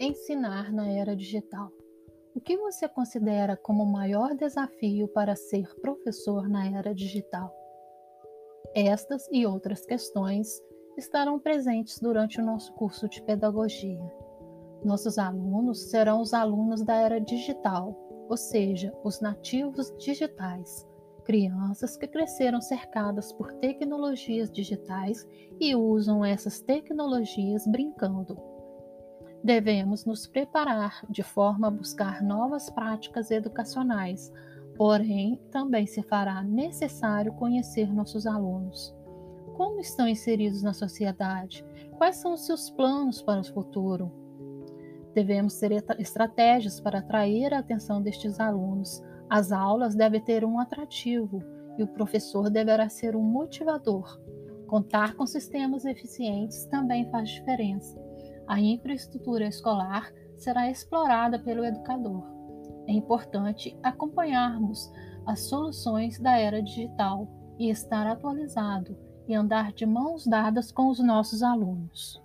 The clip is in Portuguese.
ensinar na era digital. O que você considera como o maior desafio para ser professor na era digital? Estas e outras questões estarão presentes durante o nosso curso de pedagogia. Nossos alunos serão os alunos da era digital, ou seja, os nativos digitais, crianças que cresceram cercadas por tecnologias digitais e usam essas tecnologias brincando. Devemos nos preparar de forma a buscar novas práticas educacionais, porém também se fará necessário conhecer nossos alunos. Como estão inseridos na sociedade? Quais são os seus planos para o futuro? Devemos ter estratégias para atrair a atenção destes alunos. As aulas devem ter um atrativo e o professor deverá ser um motivador. Contar com sistemas eficientes também faz diferença a infraestrutura escolar será explorada pelo educador. É importante acompanharmos as soluções da era digital e estar atualizado e andar de mãos dadas com os nossos alunos.